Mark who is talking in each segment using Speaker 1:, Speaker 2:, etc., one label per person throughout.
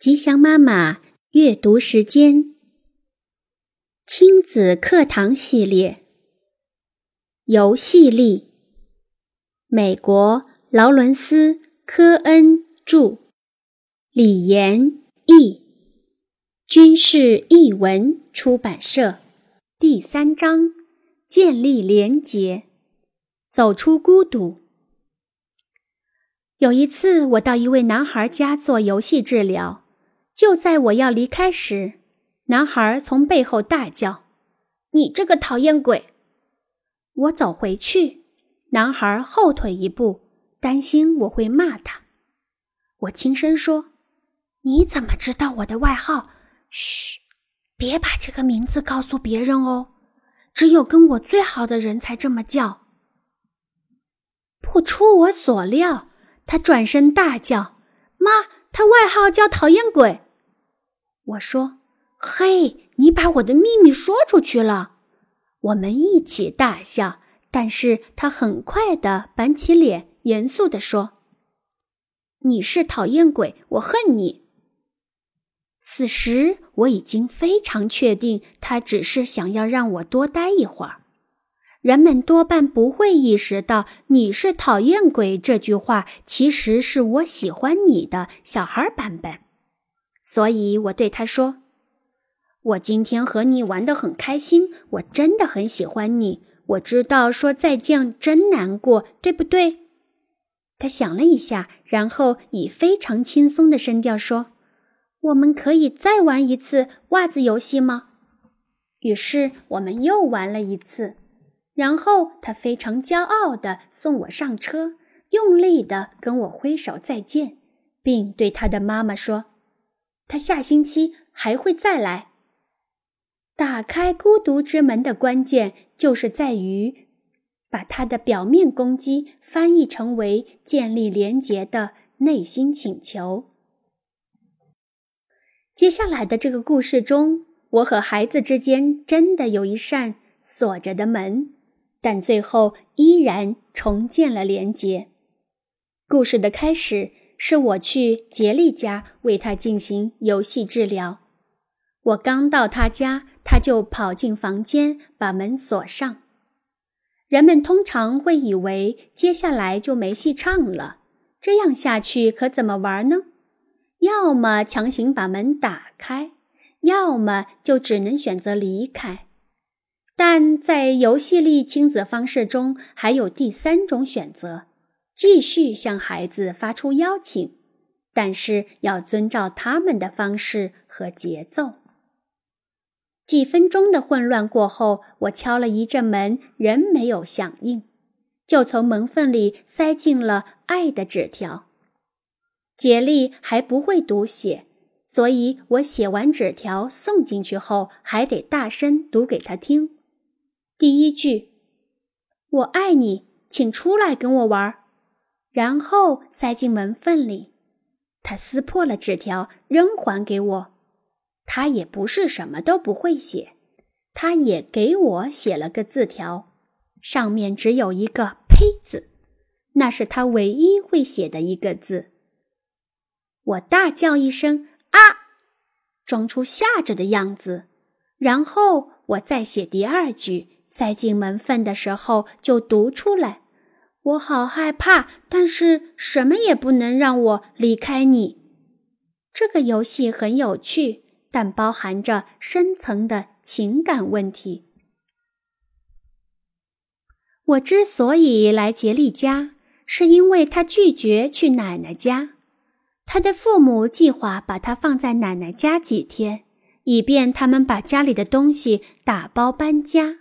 Speaker 1: 吉祥妈妈阅读时间，亲子课堂系列，游戏力，美国劳伦斯·科恩著，李延译，军事译文出版社。第三章：建立连结，走出孤独。有一次，我到一位男孩家做游戏治疗。就在我要离开时，男孩从背后大叫：“你这个讨厌鬼！”我走回去，男孩后退一步，担心我会骂他。我轻声说：“你怎么知道我的外号？嘘，别把这个名字告诉别人哦，只有跟我最好的人才这么叫。”不出我所料，他转身大叫：“妈，他外号叫讨厌鬼！”我说：“嘿，你把我的秘密说出去了。”我们一起大笑，但是他很快的板起脸，严肃地说：“你是讨厌鬼，我恨你。”此时我已经非常确定，他只是想要让我多待一会儿。人们多半不会意识到“你是讨厌鬼”这句话其实是我喜欢你的小孩版本。所以我对他说：“我今天和你玩得很开心，我真的很喜欢你。我知道说再见真难过，对不对？”他想了一下，然后以非常轻松的声调说：“我们可以再玩一次袜子游戏吗？”于是我们又玩了一次，然后他非常骄傲地送我上车，用力地跟我挥手再见，并对他的妈妈说。他下星期还会再来。打开孤独之门的关键，就是在于把他的表面攻击翻译成为建立连结的内心请求。接下来的这个故事中，我和孩子之间真的有一扇锁着的门，但最后依然重建了连结。故事的开始。是我去杰利家为他进行游戏治疗。我刚到他家，他就跑进房间，把门锁上。人们通常会以为接下来就没戏唱了，这样下去可怎么玩呢？要么强行把门打开，要么就只能选择离开。但在游戏力亲子方式中，还有第三种选择。继续向孩子发出邀请，但是要遵照他们的方式和节奏。几分钟的混乱过后，我敲了一阵门，仍没有响应，就从门缝里塞进了爱的纸条。杰利还不会读写，所以我写完纸条送进去后，还得大声读给他听。第一句：“我爱你，请出来跟我玩。”然后塞进门缝里，他撕破了纸条，扔还给我。他也不是什么都不会写，他也给我写了个字条，上面只有一个“呸”字，那是他唯一会写的一个字。我大叫一声“啊”，装出吓着的样子，然后我再写第二句，塞进门缝的时候就读出来。我好害怕，但是什么也不能让我离开你。这个游戏很有趣，但包含着深层的情感问题。我之所以来杰利家，是因为他拒绝去奶奶家。他的父母计划把他放在奶奶家几天，以便他们把家里的东西打包搬家。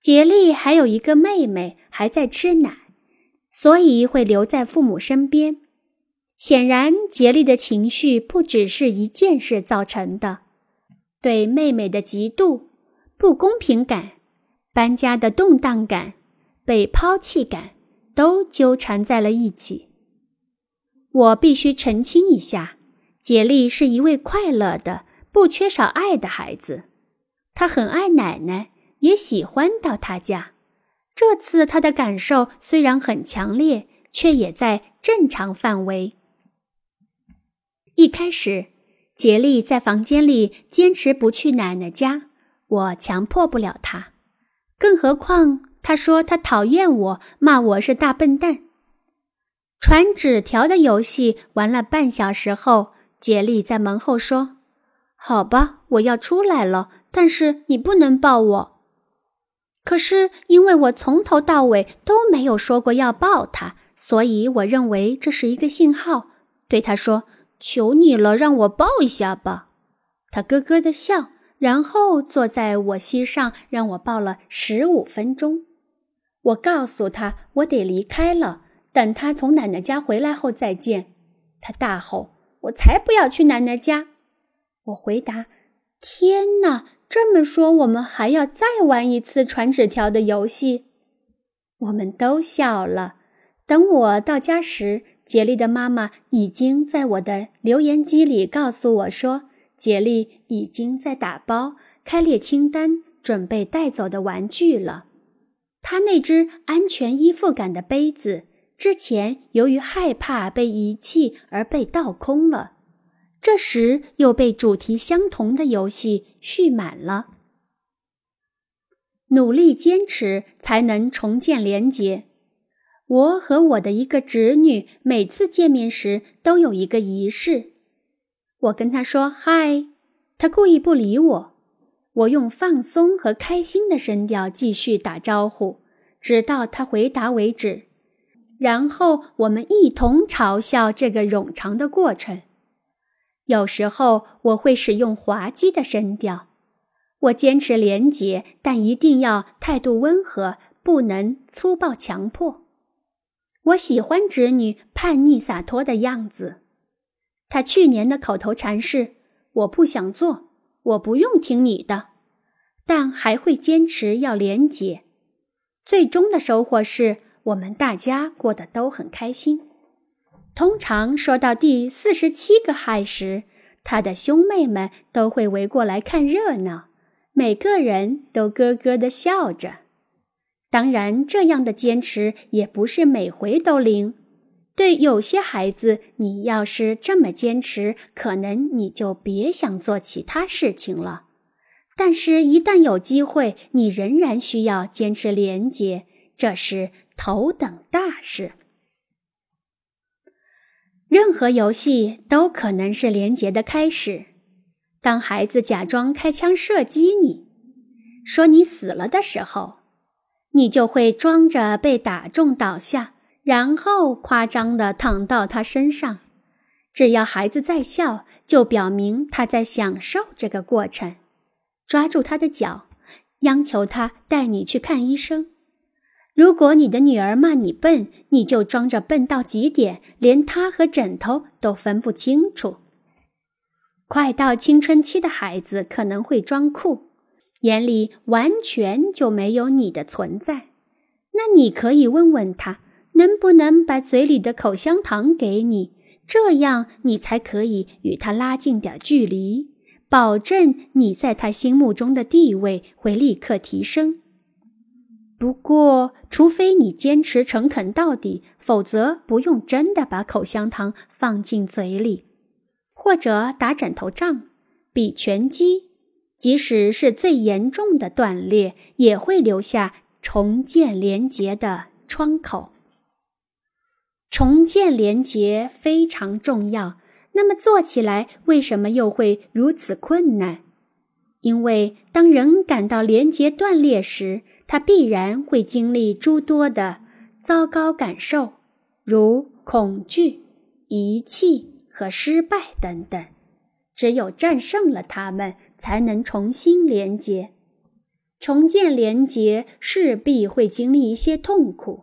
Speaker 1: 杰利还有一个妹妹。还在吃奶，所以会留在父母身边。显然，杰利的情绪不只是一件事造成的，对妹妹的嫉妒、不公平感、搬家的动荡感、被抛弃感，都纠缠在了一起。我必须澄清一下，杰利是一位快乐的、不缺少爱的孩子，他很爱奶奶，也喜欢到他家。这次他的感受虽然很强烈，却也在正常范围。一开始，杰利在房间里坚持不去奶奶家，我强迫不了他。更何况他说他讨厌我，骂我是大笨蛋。传纸条的游戏玩了半小时后，杰利在门后说：“好吧，我要出来了，但是你不能抱我。”可是因为我从头到尾都没有说过要抱他，所以我认为这是一个信号，对他说。求你了，让我抱一下吧。他咯咯的笑，然后坐在我膝上，让我抱了十五分钟。我告诉他，我得离开了，等他从奶奶家回来后再见。他大吼：“我才不要去奶奶家！”我回答：“天哪，这么说，我们还要再玩一次传纸条的游戏？”我们都笑了。等我到家时，杰利的妈妈已经在我的留言机里告诉我说，杰利已经在打包、开列清单，准备带走的玩具了。他那只安全依附感的杯子，之前由于害怕被遗弃而被倒空了，这时又被主题相同的游戏蓄满了。努力坚持，才能重建连结。我和我的一个侄女每次见面时都有一个仪式。我跟她说嗨，她故意不理我。我用放松和开心的声调继续打招呼，直到她回答为止。然后我们一同嘲笑这个冗长的过程。有时候我会使用滑稽的声调。我坚持廉洁，但一定要态度温和，不能粗暴强迫。我喜欢侄女叛逆洒脱的样子。她去年的口头禅是：“我不想做，我不用听你的。”但还会坚持要廉洁。最终的收获是我们大家过得都很开心。通常说到第四十七个嗨时，他的兄妹们都会围过来看热闹，每个人都咯咯的笑着。当然，这样的坚持也不是每回都灵。对有些孩子，你要是这么坚持，可能你就别想做其他事情了。但是，一旦有机会，你仍然需要坚持廉洁，这是头等大事。任何游戏都可能是廉洁的开始。当孩子假装开枪射击你，说你死了的时候。你就会装着被打中倒下，然后夸张地躺到他身上。只要孩子在笑，就表明他在享受这个过程。抓住他的脚，央求他带你去看医生。如果你的女儿骂你笨，你就装着笨到极点，连她和枕头都分不清楚。快到青春期的孩子可能会装酷。眼里完全就没有你的存在，那你可以问问他，能不能把嘴里的口香糖给你，这样你才可以与他拉近点距离，保证你在他心目中的地位会立刻提升。不过，除非你坚持诚恳到底，否则不用真的把口香糖放进嘴里，或者打枕头仗，比拳击。即使是最严重的断裂，也会留下重建连结的窗口。重建连结非常重要，那么做起来为什么又会如此困难？因为当人感到连结断裂时，他必然会经历诸多的糟糕感受，如恐惧、遗弃和失败等等。只有战胜了他们。才能重新连接，重建连接势必会经历一些痛苦，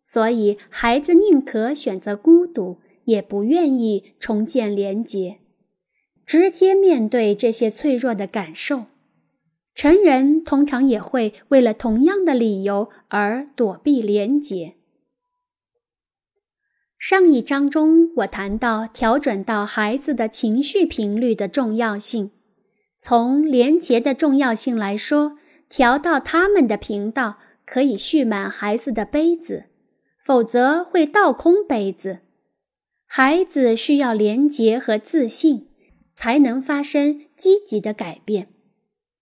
Speaker 1: 所以孩子宁可选择孤独，也不愿意重建连接，直接面对这些脆弱的感受。成人通常也会为了同样的理由而躲避连接。上一章中，我谈到调整到孩子的情绪频率的重要性。从连结的重要性来说，调到他们的频道可以蓄满孩子的杯子，否则会倒空杯子。孩子需要连结和自信，才能发生积极的改变。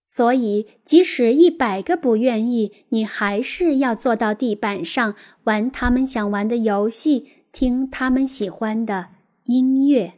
Speaker 1: 所以，即使一百个不愿意，你还是要坐到地板上，玩他们想玩的游戏，听他们喜欢的音乐。